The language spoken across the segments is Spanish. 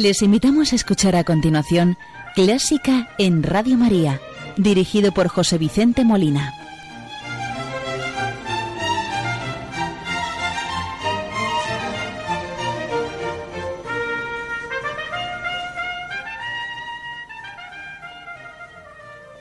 Les invitamos a escuchar a continuación Clásica en Radio María, dirigido por José Vicente Molina.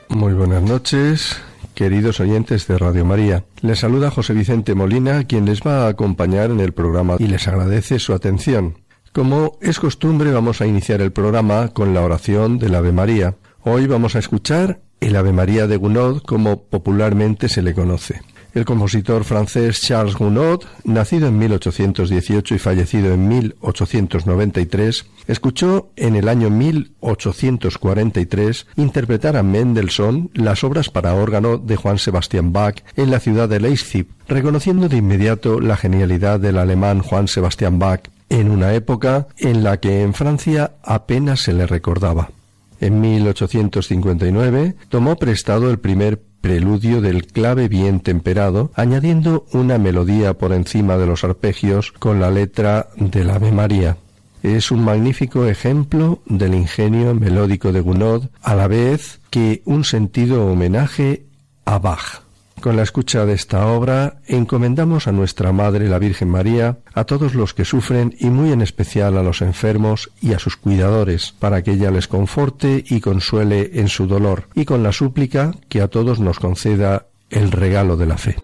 Muy buenas noches, queridos oyentes de Radio María. Les saluda José Vicente Molina, quien les va a acompañar en el programa y les agradece su atención. Como es costumbre, vamos a iniciar el programa con la oración del Ave María. Hoy vamos a escuchar el Ave María de Gounod, como popularmente se le conoce. El compositor francés Charles Gounod, nacido en 1818 y fallecido en 1893, escuchó en el año 1843 interpretar a Mendelssohn las obras para órgano de Juan Sebastian Bach en la ciudad de Leipzig, reconociendo de inmediato la genialidad del alemán Juan Sebastian Bach en una época en la que en Francia apenas se le recordaba. En 1859 tomó prestado el primer preludio del clave bien temperado, añadiendo una melodía por encima de los arpegios con la letra del Ave María. Es un magnífico ejemplo del ingenio melódico de Gounod, a la vez que un sentido homenaje a Bach. Con la escucha de esta obra encomendamos a nuestra Madre la Virgen María, a todos los que sufren y muy en especial a los enfermos y a sus cuidadores, para que ella les conforte y consuele en su dolor, y con la súplica que a todos nos conceda el regalo de la fe.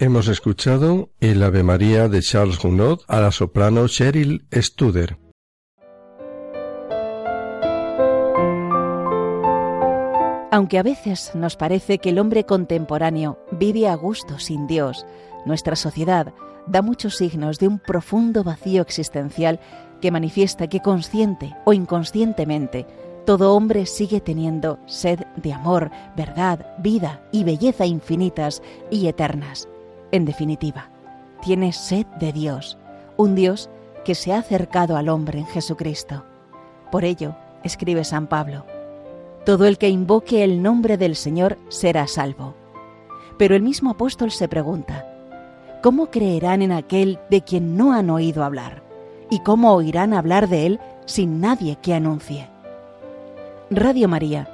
Hemos escuchado el Ave María de Charles Gounod a la soprano Cheryl Studer. Aunque a veces nos parece que el hombre contemporáneo vive a gusto sin Dios, nuestra sociedad da muchos signos de un profundo vacío existencial que manifiesta que consciente o inconscientemente todo hombre sigue teniendo sed de amor, verdad, vida y belleza infinitas y eternas. En definitiva, tiene sed de Dios, un Dios que se ha acercado al hombre en Jesucristo. Por ello, escribe San Pablo, todo el que invoque el nombre del Señor será salvo. Pero el mismo apóstol se pregunta, ¿cómo creerán en aquel de quien no han oído hablar? ¿Y cómo oirán hablar de él sin nadie que anuncie? Radio María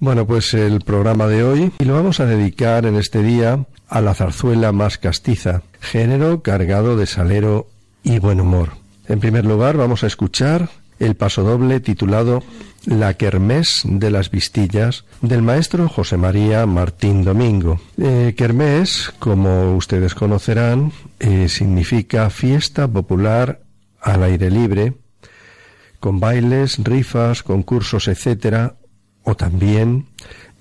Bueno, pues el programa de hoy y lo vamos a dedicar en este día a la zarzuela más castiza, género cargado de salero y buen humor. En primer lugar, vamos a escuchar el pasodoble titulado La Kermés de las Vistillas del maestro José María Martín Domingo. Eh, kermés, como ustedes conocerán, eh, significa fiesta popular al aire libre, con bailes, rifas, concursos, etcétera, o también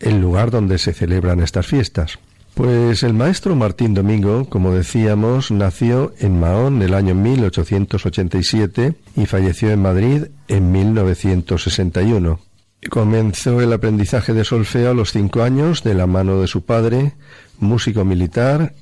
el lugar donde se celebran estas fiestas. Pues el maestro Martín Domingo, como decíamos, nació en Mahón el año 1887 y falleció en Madrid en 1961. Comenzó el aprendizaje de solfeo a los cinco años de la mano de su padre, músico militar,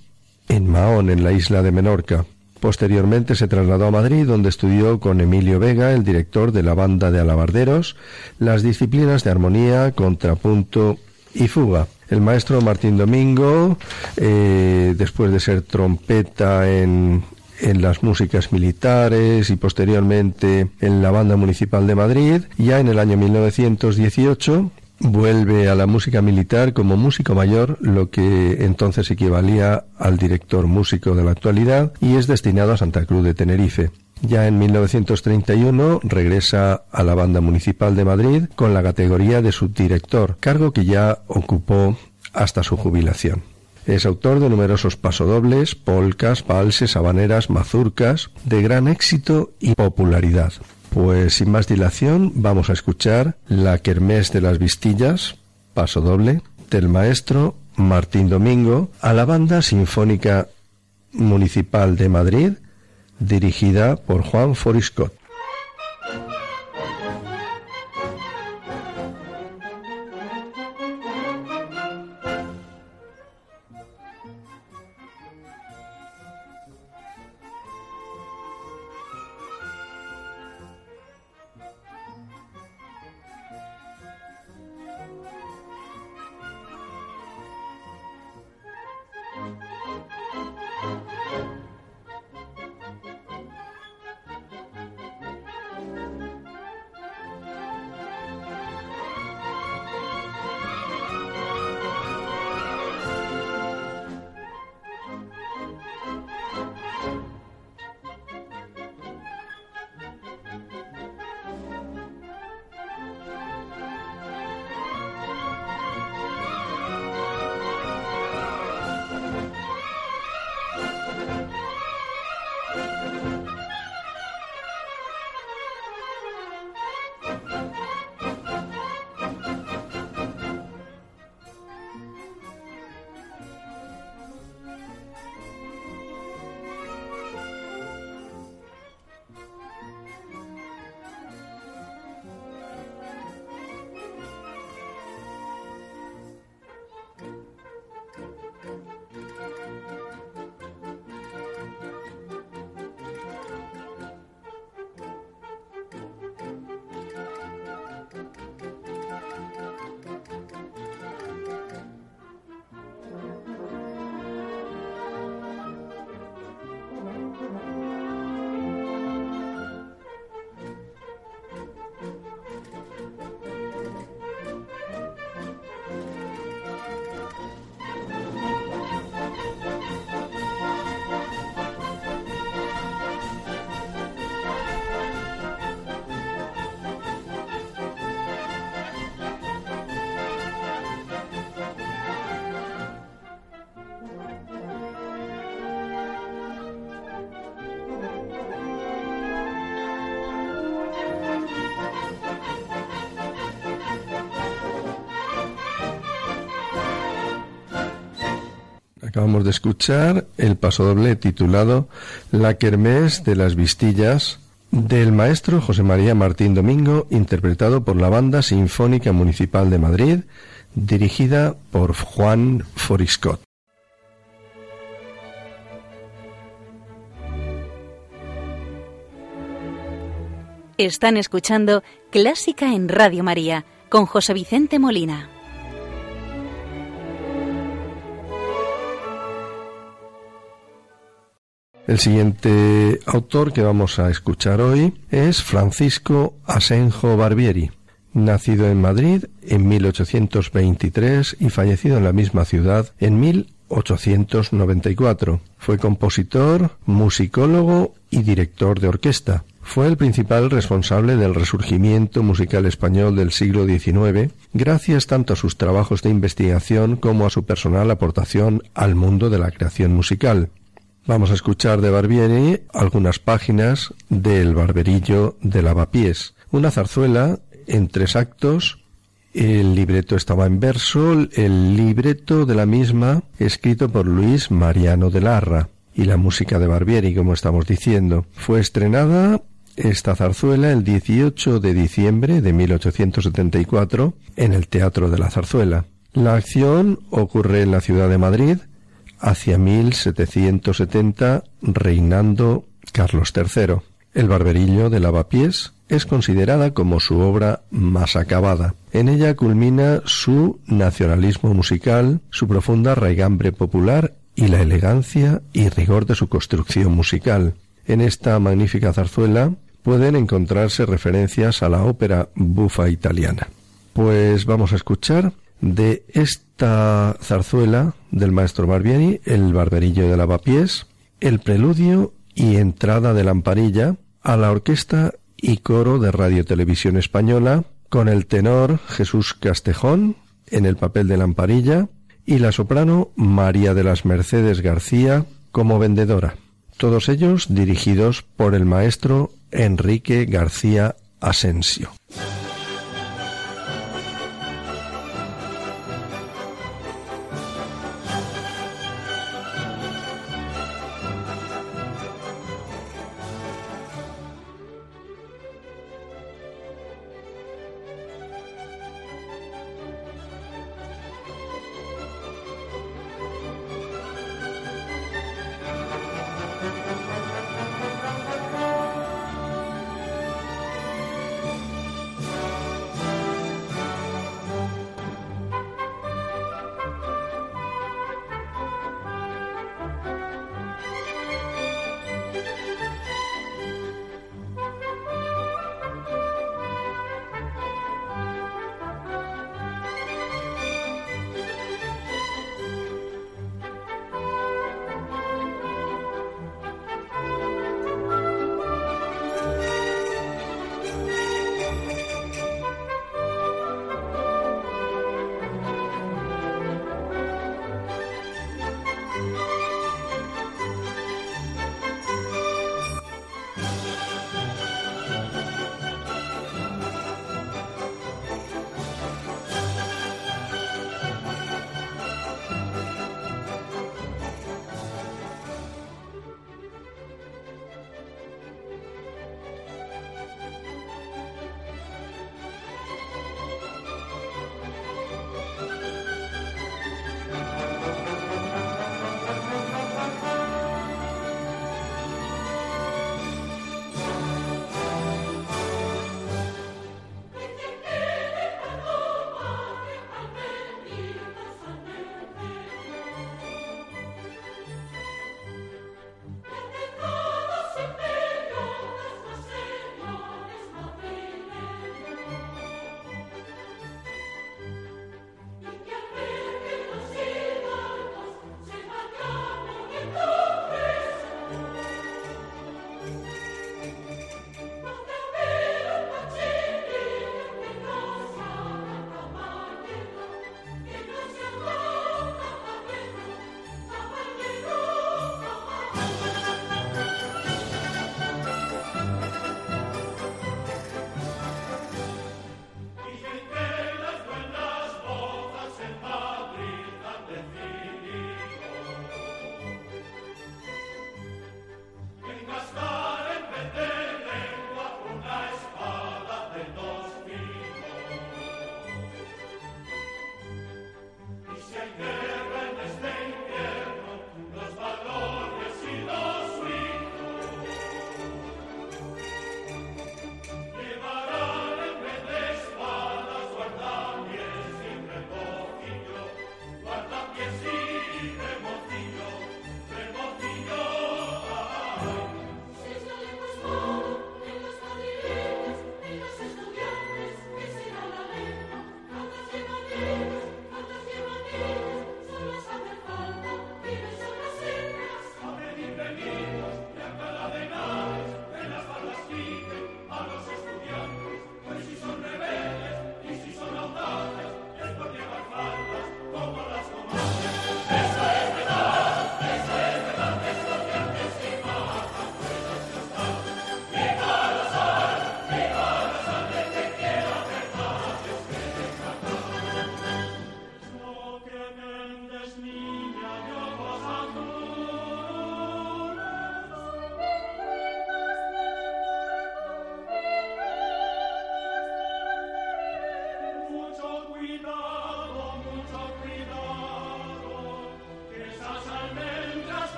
en Mahón, en la isla de Menorca. Posteriormente se trasladó a Madrid, donde estudió con Emilio Vega, el director de la banda de alabarderos, las disciplinas de armonía, contrapunto y fuga. El maestro Martín Domingo, eh, después de ser trompeta en, en las músicas militares y posteriormente en la Banda Municipal de Madrid, ya en el año 1918 vuelve a la música militar como músico mayor, lo que entonces equivalía al director músico de la actualidad, y es destinado a Santa Cruz de Tenerife. Ya en 1931 regresa a la Banda Municipal de Madrid con la categoría de subdirector, cargo que ya ocupó hasta su jubilación. Es autor de numerosos pasodobles, polcas, valses, habaneras, mazurcas, de gran éxito y popularidad. Pues sin más dilación vamos a escuchar la Kermés de las Vistillas, pasodoble, del maestro Martín Domingo, a la Banda Sinfónica Municipal de Madrid, dirigida por Juan Foriscott. Acabamos de escuchar el pasodoble titulado La Kermés de las Vistillas del maestro José María Martín Domingo, interpretado por la Banda Sinfónica Municipal de Madrid, dirigida por Juan Foriscott. Están escuchando Clásica en Radio María con José Vicente Molina. El siguiente autor que vamos a escuchar hoy es Francisco Asenjo Barbieri, nacido en Madrid en 1823 y fallecido en la misma ciudad en 1894. Fue compositor, musicólogo y director de orquesta. Fue el principal responsable del resurgimiento musical español del siglo XIX, gracias tanto a sus trabajos de investigación como a su personal aportación al mundo de la creación musical. Vamos a escuchar de Barbieri algunas páginas del Barberillo de Lavapiés, una zarzuela en tres actos. El libreto estaba en verso, el libreto de la misma escrito por Luis Mariano de Larra y la música de Barbieri, como estamos diciendo. Fue estrenada esta zarzuela el 18 de diciembre de 1874 en el Teatro de la Zarzuela. La acción ocurre en la ciudad de Madrid, hacia 1770, reinando Carlos III. El barberillo de lavapiés es considerada como su obra más acabada. En ella culmina su nacionalismo musical, su profunda raigambre popular y la elegancia y rigor de su construcción musical. En esta magnífica zarzuela pueden encontrarse referencias a la ópera bufa italiana. Pues vamos a escuchar de esta zarzuela del maestro Barbieri, El barberillo de lavapiés, el preludio y entrada de lamparilla a la orquesta y coro de Radio Televisión Española con el tenor Jesús Castejón en el papel de lamparilla y la soprano María de las Mercedes García como vendedora. Todos ellos dirigidos por el maestro Enrique García Asensio.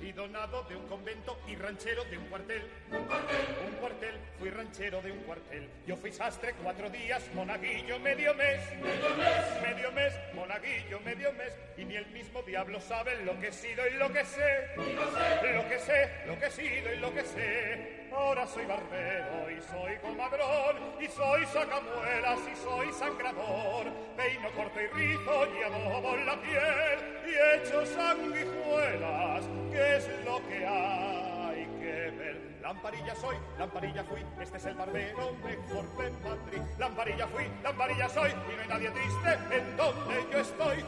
Y donado de un convento y ranchero de un cuartel, un cuartel, ranchero de un cuartel. Yo fui sastre cuatro días, monaguillo medio mes, medio mes, medio mes, monaguillo medio mes y ni el mismo diablo sabe lo que he sido y lo que sé, lo que sé, lo que he sido y lo que sé. Ahora soy barbero y soy comadrón y soy sacamuelas y soy sangrador. Peino corto y rizo y adobo la piel y echo sanguijuelas, que es lo que hay que ver. Lamparilla soy, lamparilla fui, este es el barbero mejor de Madrid. Lamparilla fui, lamparilla soy y no hay nadie triste en donde yo estoy.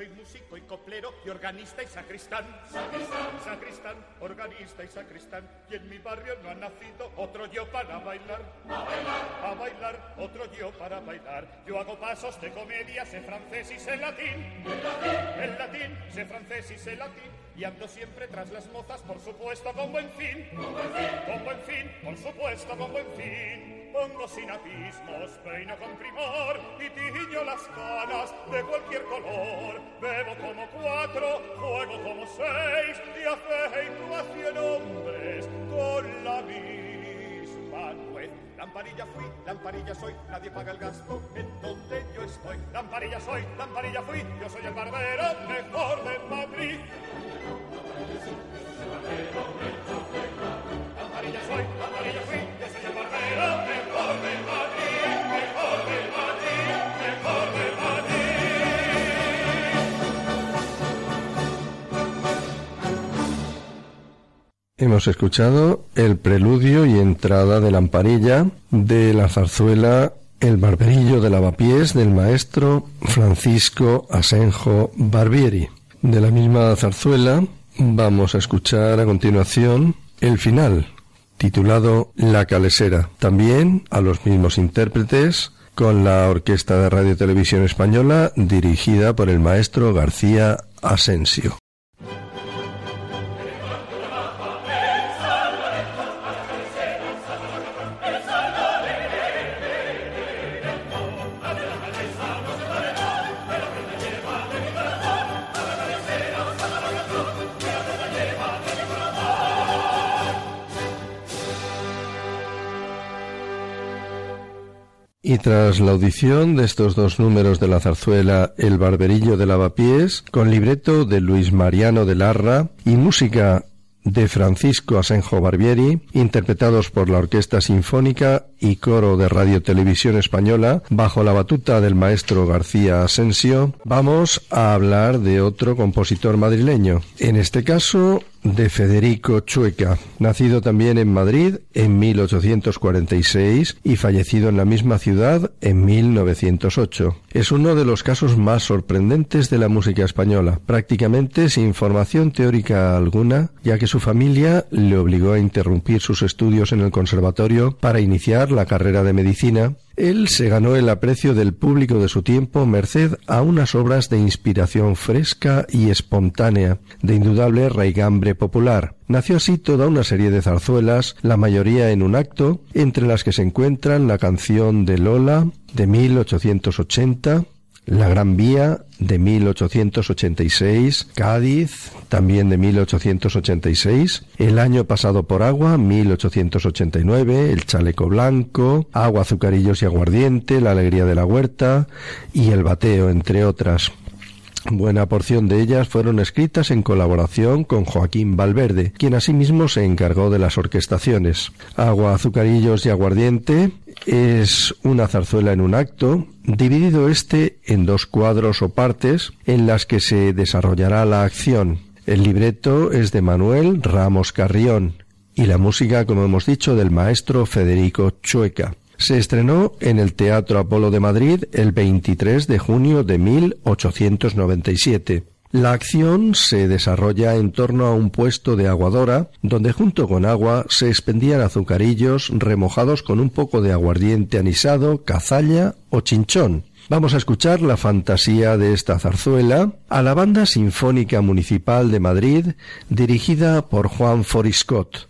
Soy músico y coplero y organista y sacristán. Sacristán, sacristán, organista y sacristán. Y en mi barrio no ha nacido otro yo para bailar. A bailar, a bailar, otro yo para bailar. Yo hago pasos de comedia, sé francés y sé latín. El latín, el latín, sé francés y sé latín. Y ando siempre tras las mozas, por supuesto, con buen fin. Con buen fin, con buen fin, por supuesto, con buen fin pongo sin abismos, peino con primor y tiño las canas de cualquier color. Bebo como cuatro, juego como seis y afeito a cien hombres con la misma nuez. Lamparilla fui, lamparilla soy, nadie paga el gasto en donde yo estoy. Lamparilla soy, lamparilla fui, yo soy el barbero mejor de Madrid. Lamparilla soy, lamparilla fui, Hemos escuchado el preludio y entrada de Lamparilla de la zarzuela El barberillo de lavapiés del maestro Francisco Asenjo Barbieri. De la misma zarzuela vamos a escuchar a continuación el final, titulado La Calesera. También a los mismos intérpretes con la Orquesta de Radio Televisión Española dirigida por el maestro García Asensio. Y tras la audición de estos dos números de la zarzuela El Barberillo de Lavapiés, con libreto de Luis Mariano de Larra y música de Francisco Asenjo Barbieri, interpretados por la Orquesta Sinfónica y Coro de Radio Televisión Española, bajo la batuta del maestro García Asensio, vamos a hablar de otro compositor madrileño. En este caso, de Federico Chueca, nacido también en Madrid en 1846 y fallecido en la misma ciudad en 1908. Es uno de los casos más sorprendentes de la música española, prácticamente sin formación teórica alguna, ya que su familia le obligó a interrumpir sus estudios en el conservatorio para iniciar la carrera de medicina él se ganó el aprecio del público de su tiempo merced a unas obras de inspiración fresca y espontánea, de indudable raigambre popular. Nació así toda una serie de zarzuelas, la mayoría en un acto, entre las que se encuentran la canción de Lola, de 1880, la Gran Vía de 1886, Cádiz también de 1886, El año pasado por agua 1889, El chaleco blanco, Agua, azucarillos y aguardiente, La alegría de la huerta y El bateo, entre otras. Buena porción de ellas fueron escritas en colaboración con Joaquín Valverde, quien asimismo se encargó de las orquestaciones. Agua, azucarillos y aguardiente es una zarzuela en un acto, dividido este en dos cuadros o partes en las que se desarrollará la acción. El libreto es de Manuel Ramos Carrión y la música, como hemos dicho, del maestro Federico Chueca. Se estrenó en el Teatro Apolo de Madrid el 23 de junio de 1897. La acción se desarrolla en torno a un puesto de aguadora donde junto con agua se expendían azucarillos remojados con un poco de aguardiente anisado, cazalla o chinchón. Vamos a escuchar la fantasía de esta zarzuela a la Banda Sinfónica Municipal de Madrid dirigida por Juan Foriscott.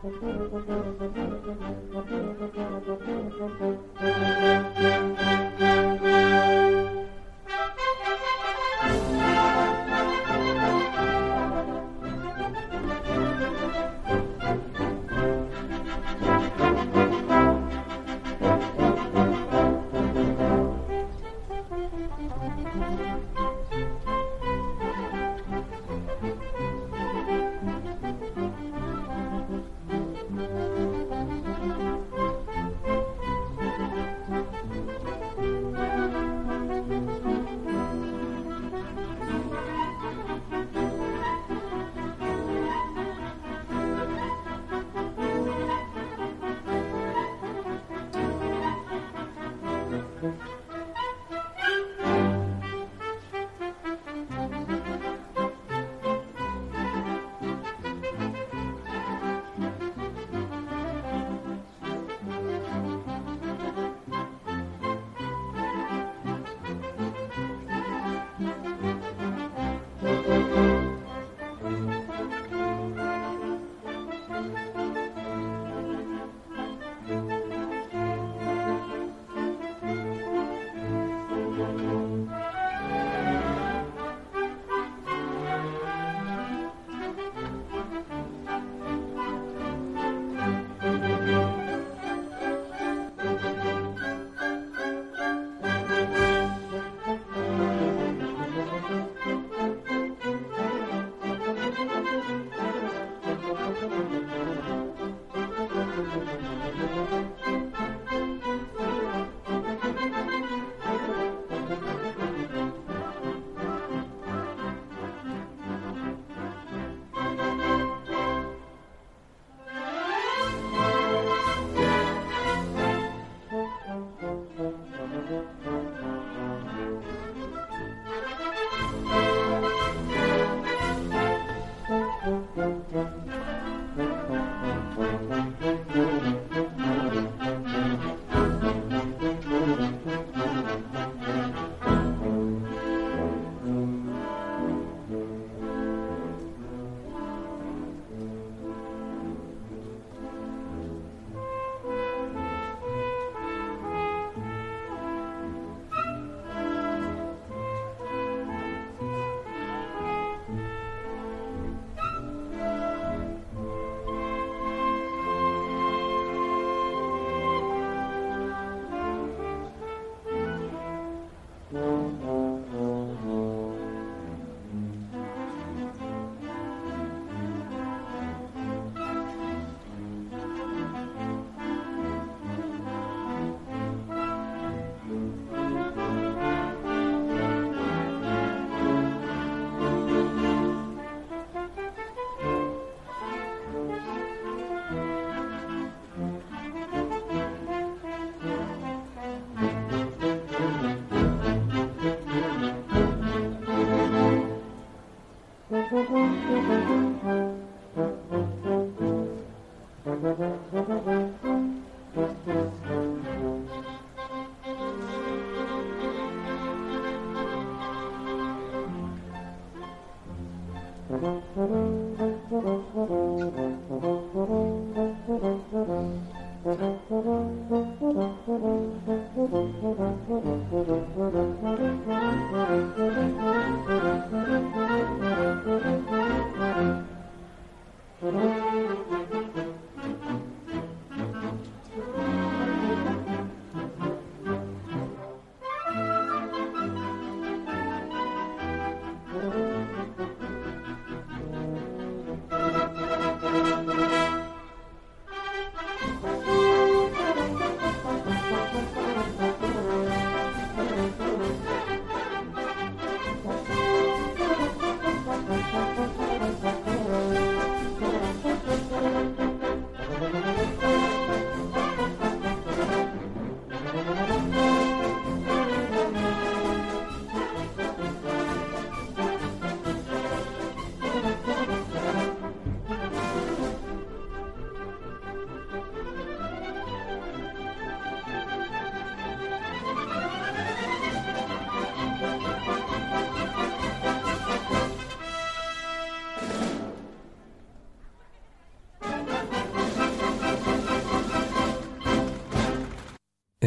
Thank you.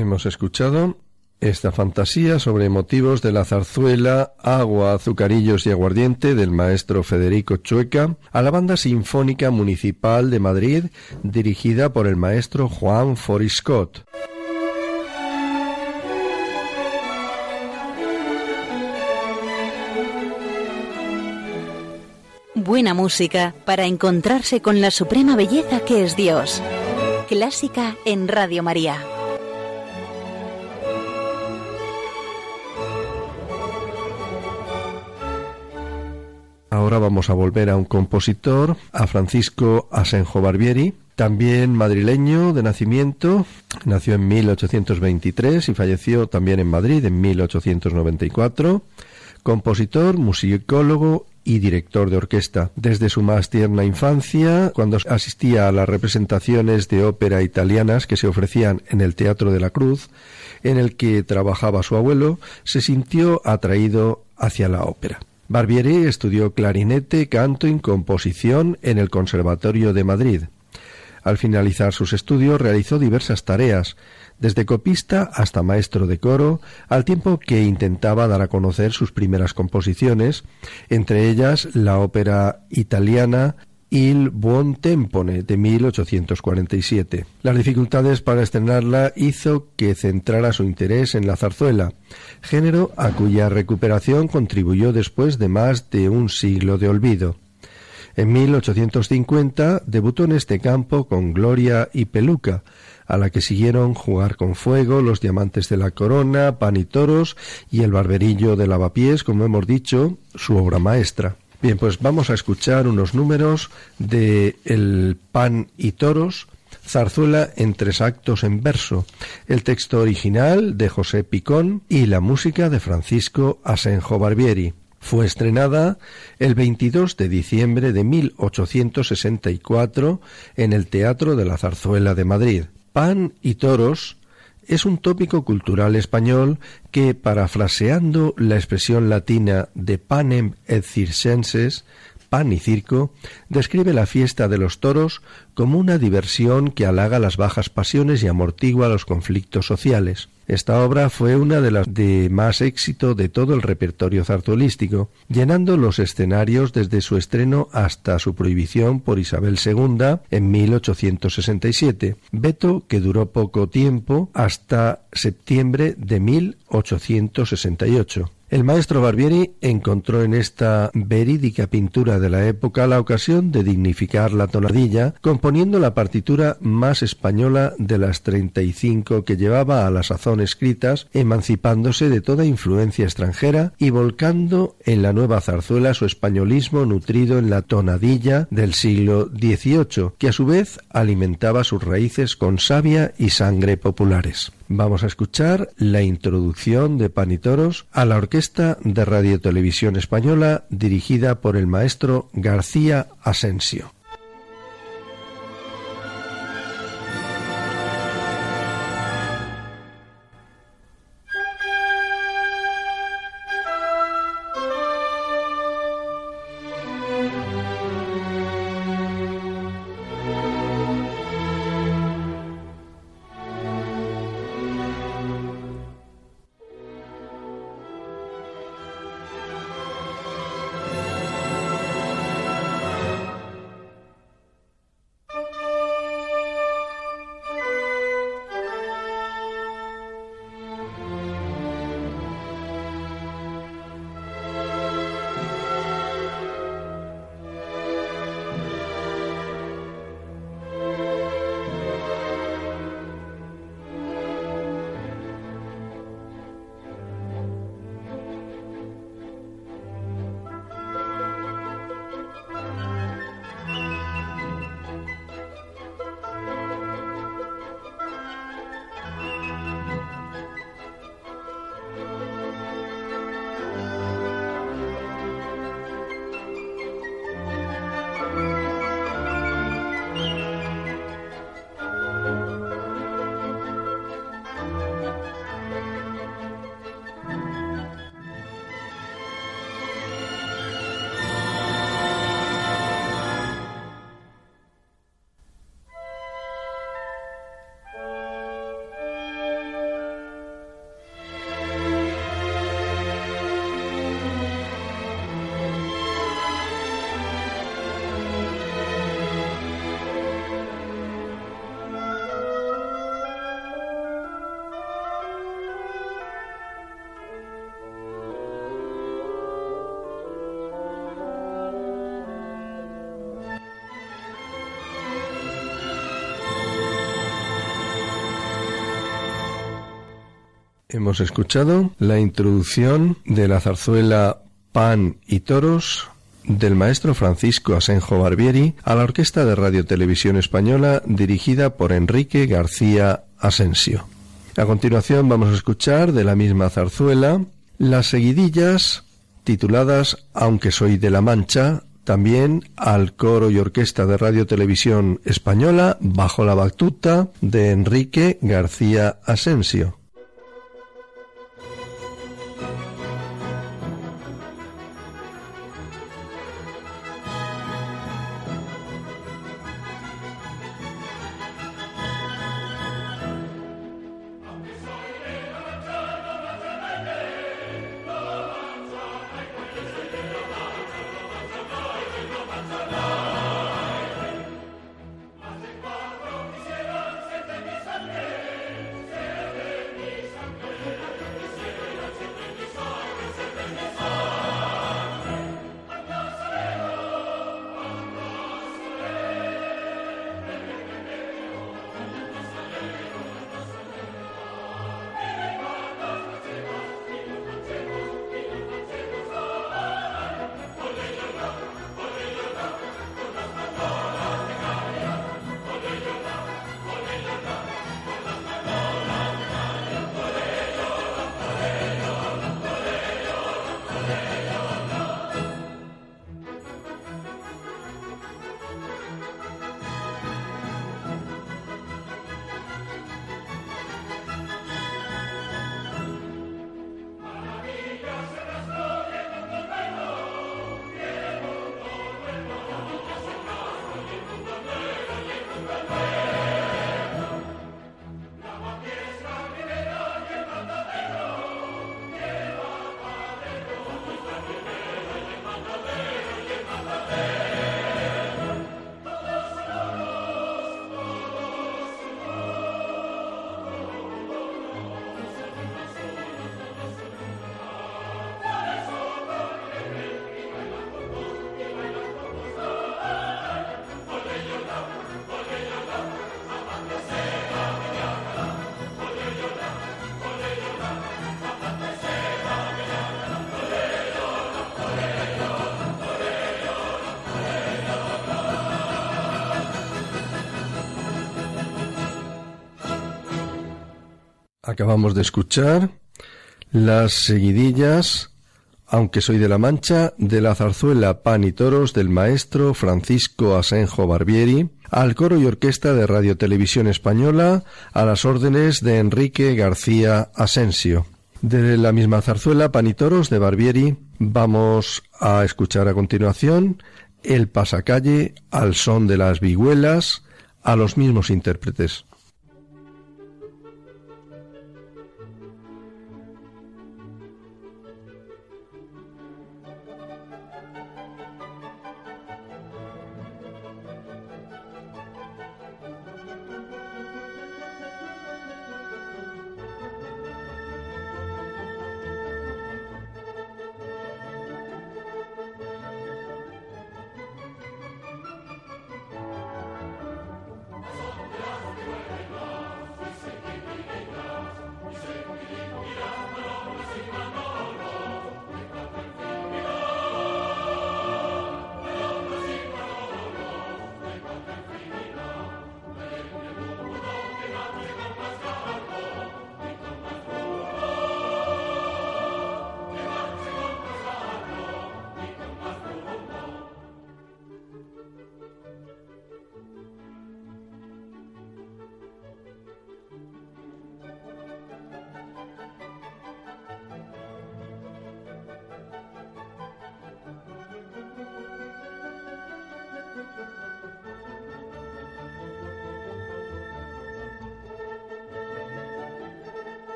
Hemos escuchado esta fantasía sobre motivos de la zarzuela Agua, Azucarillos y Aguardiente del maestro Federico Chueca a la Banda Sinfónica Municipal de Madrid dirigida por el maestro Juan Foriscott. Buena música para encontrarse con la suprema belleza que es Dios. Clásica en Radio María. Ahora vamos a volver a un compositor, a Francisco Asenjo Barbieri, también madrileño de nacimiento, nació en 1823 y falleció también en Madrid en 1894, compositor, musicólogo y director de orquesta. Desde su más tierna infancia, cuando asistía a las representaciones de ópera italianas que se ofrecían en el Teatro de la Cruz, en el que trabajaba su abuelo, se sintió atraído hacia la ópera. Barbieri estudió clarinete, canto y composición en el Conservatorio de Madrid. Al finalizar sus estudios realizó diversas tareas, desde copista hasta maestro de coro, al tiempo que intentaba dar a conocer sus primeras composiciones, entre ellas la ópera italiana Il Buon Tempone de 1847. Las dificultades para estrenarla hizo que centrara su interés en la zarzuela, género a cuya recuperación contribuyó después de más de un siglo de olvido. En 1850 debutó en este campo con Gloria y Peluca, a la que siguieron Jugar con Fuego, Los Diamantes de la Corona, Pan y Toros y El Barberillo de Lavapiés, como hemos dicho, su obra maestra. Bien, pues vamos a escuchar unos números de El Pan y Toros, zarzuela en tres actos en verso, el texto original de José Picón y la música de Francisco Asenjo Barbieri. Fue estrenada el 22 de diciembre de 1864 en el Teatro de la Zarzuela de Madrid. Pan y toros es un tópico cultural español que, parafraseando la expresión latina de panem et circenses, pan y circo, describe la fiesta de los toros como una diversión que halaga las bajas pasiones y amortigua los conflictos sociales. Esta obra fue una de las de más éxito de todo el repertorio zarzuelístico, llenando los escenarios desde su estreno hasta su prohibición por Isabel II en 1867, veto que duró poco tiempo hasta septiembre de 1868. El maestro Barbieri encontró en esta verídica pintura de la época la ocasión de dignificar la tonadilla, componiendo la partitura más española de las treinta y cinco que llevaba a la sazón escritas, emancipándose de toda influencia extranjera y volcando en la nueva zarzuela su españolismo nutrido en la tonadilla del siglo XVIII, que a su vez alimentaba sus raíces con savia y sangre populares. Vamos a escuchar la introducción de Panitoros a la Orquesta de Radio Televisión Española dirigida por el maestro García Asensio. Hemos escuchado la introducción de la zarzuela Pan y Toros del maestro Francisco Asenjo Barbieri a la Orquesta de Radio Televisión Española dirigida por Enrique García Asensio. A continuación vamos a escuchar de la misma zarzuela las seguidillas tituladas Aunque soy de la Mancha, también al coro y orquesta de Radio Televisión Española bajo la batuta de Enrique García Asensio. Acabamos de escuchar las seguidillas, aunque soy de la Mancha, de la zarzuela Pan y Toros del maestro Francisco Asenjo Barbieri, al coro y orquesta de Radio Televisión Española, a las órdenes de Enrique García Asensio. De la misma zarzuela Pan y Toros de Barbieri, vamos a escuchar a continuación El pasacalle al son de las vihuelas, a los mismos intérpretes.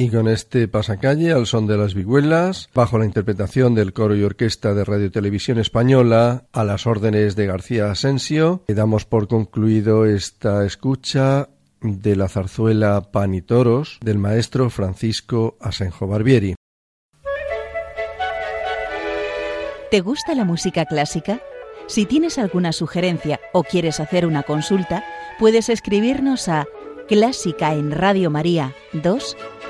Y con este pasacalle al son de las vihuelas, bajo la interpretación del coro y orquesta de Radio Televisión Española, a las órdenes de García Asensio, damos por concluido esta escucha de la zarzuela Pan y Toros del maestro Francisco Asenjo Barbieri. ¿Te gusta la música clásica? Si tienes alguna sugerencia o quieres hacer una consulta, puedes escribirnos a clásica en Radio María 2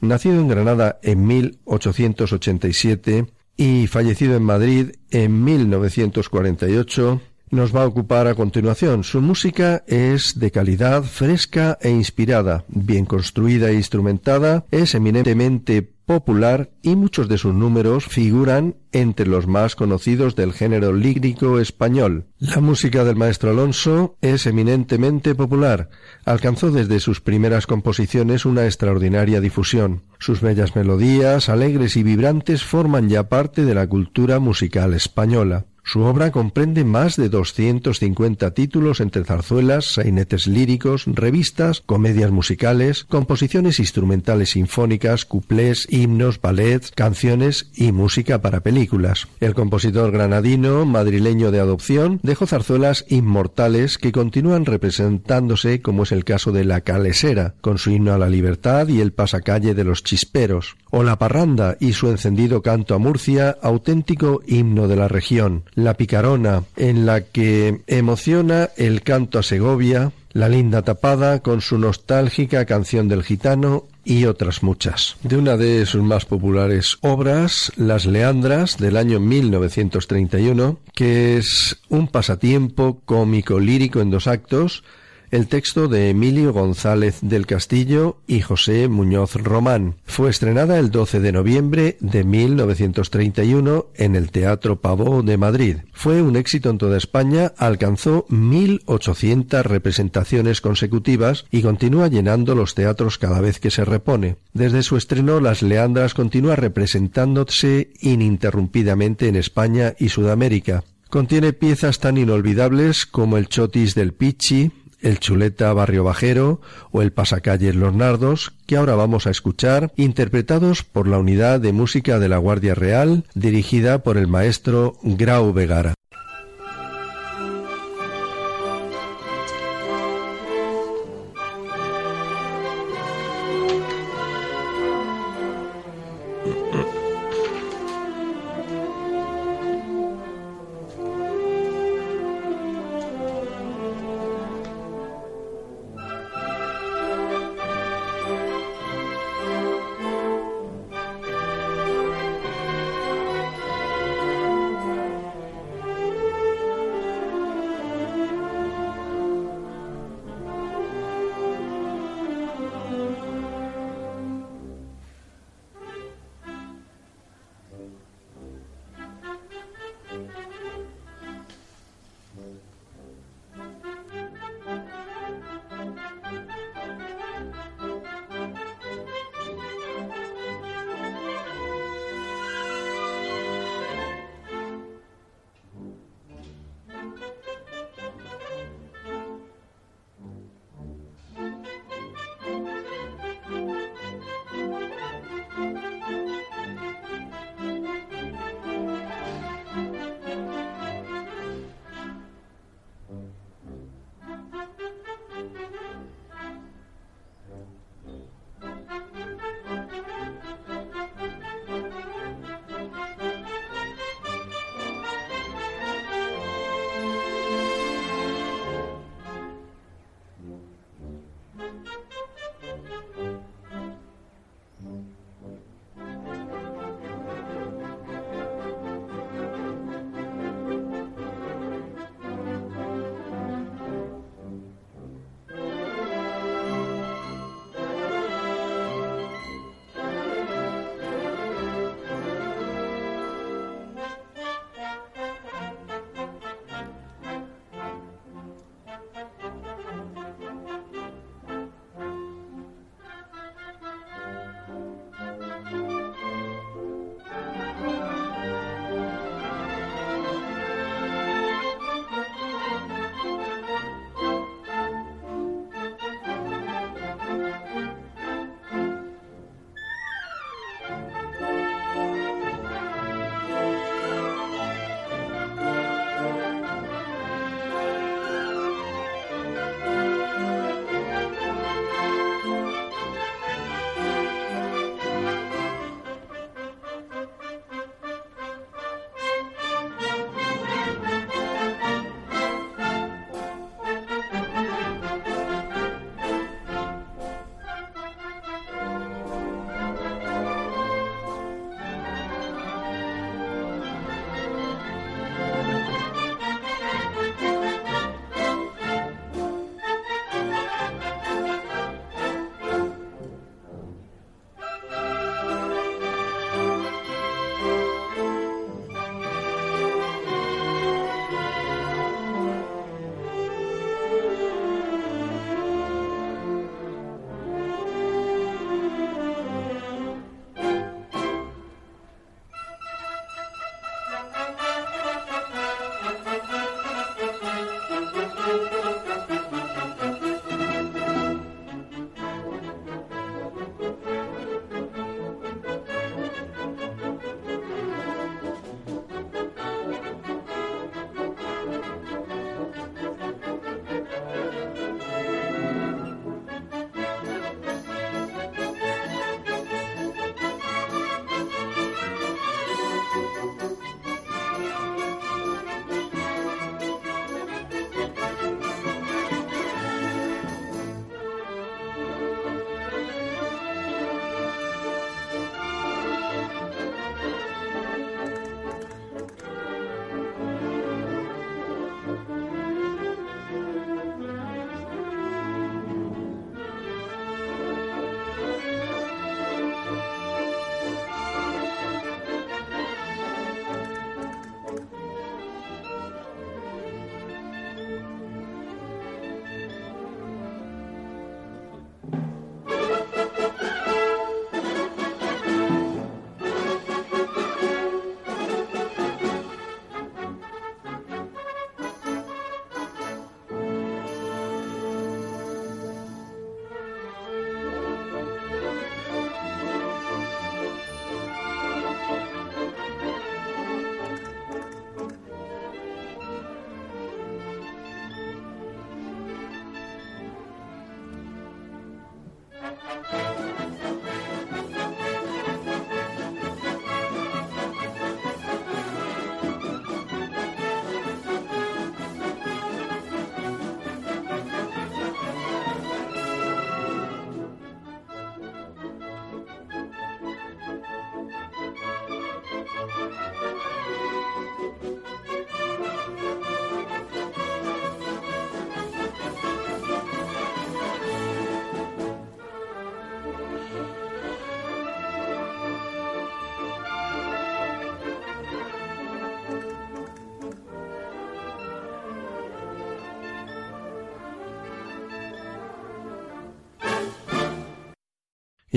Nacido en Granada en 1887 y fallecido en Madrid en 1948, nos va a ocupar a continuación. Su música es de calidad, fresca e inspirada, bien construida e instrumentada, es eminentemente popular y muchos de sus números figuran entre los más conocidos del género lírico español. La música del maestro Alonso es eminentemente popular. Alcanzó desde sus primeras composiciones una extraordinaria difusión. Sus bellas melodías, alegres y vibrantes, forman ya parte de la cultura musical española. Su obra comprende más de 250 títulos entre zarzuelas, sainetes líricos, revistas, comedias musicales, composiciones instrumentales sinfónicas, cuplés, himnos, ballets, canciones y música para películas. El compositor granadino, madrileño de adopción, dejó zarzuelas inmortales que continúan representándose como es el caso de La Calesera, con su himno a la libertad y el pasacalle de los chisperos, o La Parranda y su encendido canto a Murcia, auténtico himno de la región, la Picarona, en la que emociona el canto a Segovia, La Linda Tapada con su nostálgica canción del gitano y otras muchas. De una de sus más populares obras, Las Leandras, del año 1931, que es un pasatiempo cómico lírico en dos actos, el texto de Emilio González del Castillo y José Muñoz Román. Fue estrenada el 12 de noviembre de 1931 en el Teatro Pavó de Madrid. Fue un éxito en toda España, alcanzó 1.800 representaciones consecutivas y continúa llenando los teatros cada vez que se repone. Desde su estreno, Las Leandras continúa representándose ininterrumpidamente en España y Sudamérica. Contiene piezas tan inolvidables como el Chotis del Pichi, el Chuleta Barrio Bajero o el Pasacalles Los Nardos, que ahora vamos a escuchar, interpretados por la Unidad de Música de la Guardia Real, dirigida por el maestro Grau Vegara.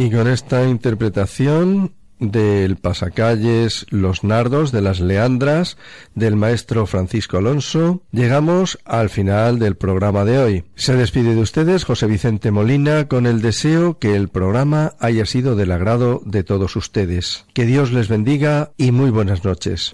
Y con esta interpretación del pasacalles Los Nardos de las Leandras del maestro Francisco Alonso, llegamos al final del programa de hoy. Se despide de ustedes José Vicente Molina con el deseo que el programa haya sido del agrado de todos ustedes. Que Dios les bendiga y muy buenas noches.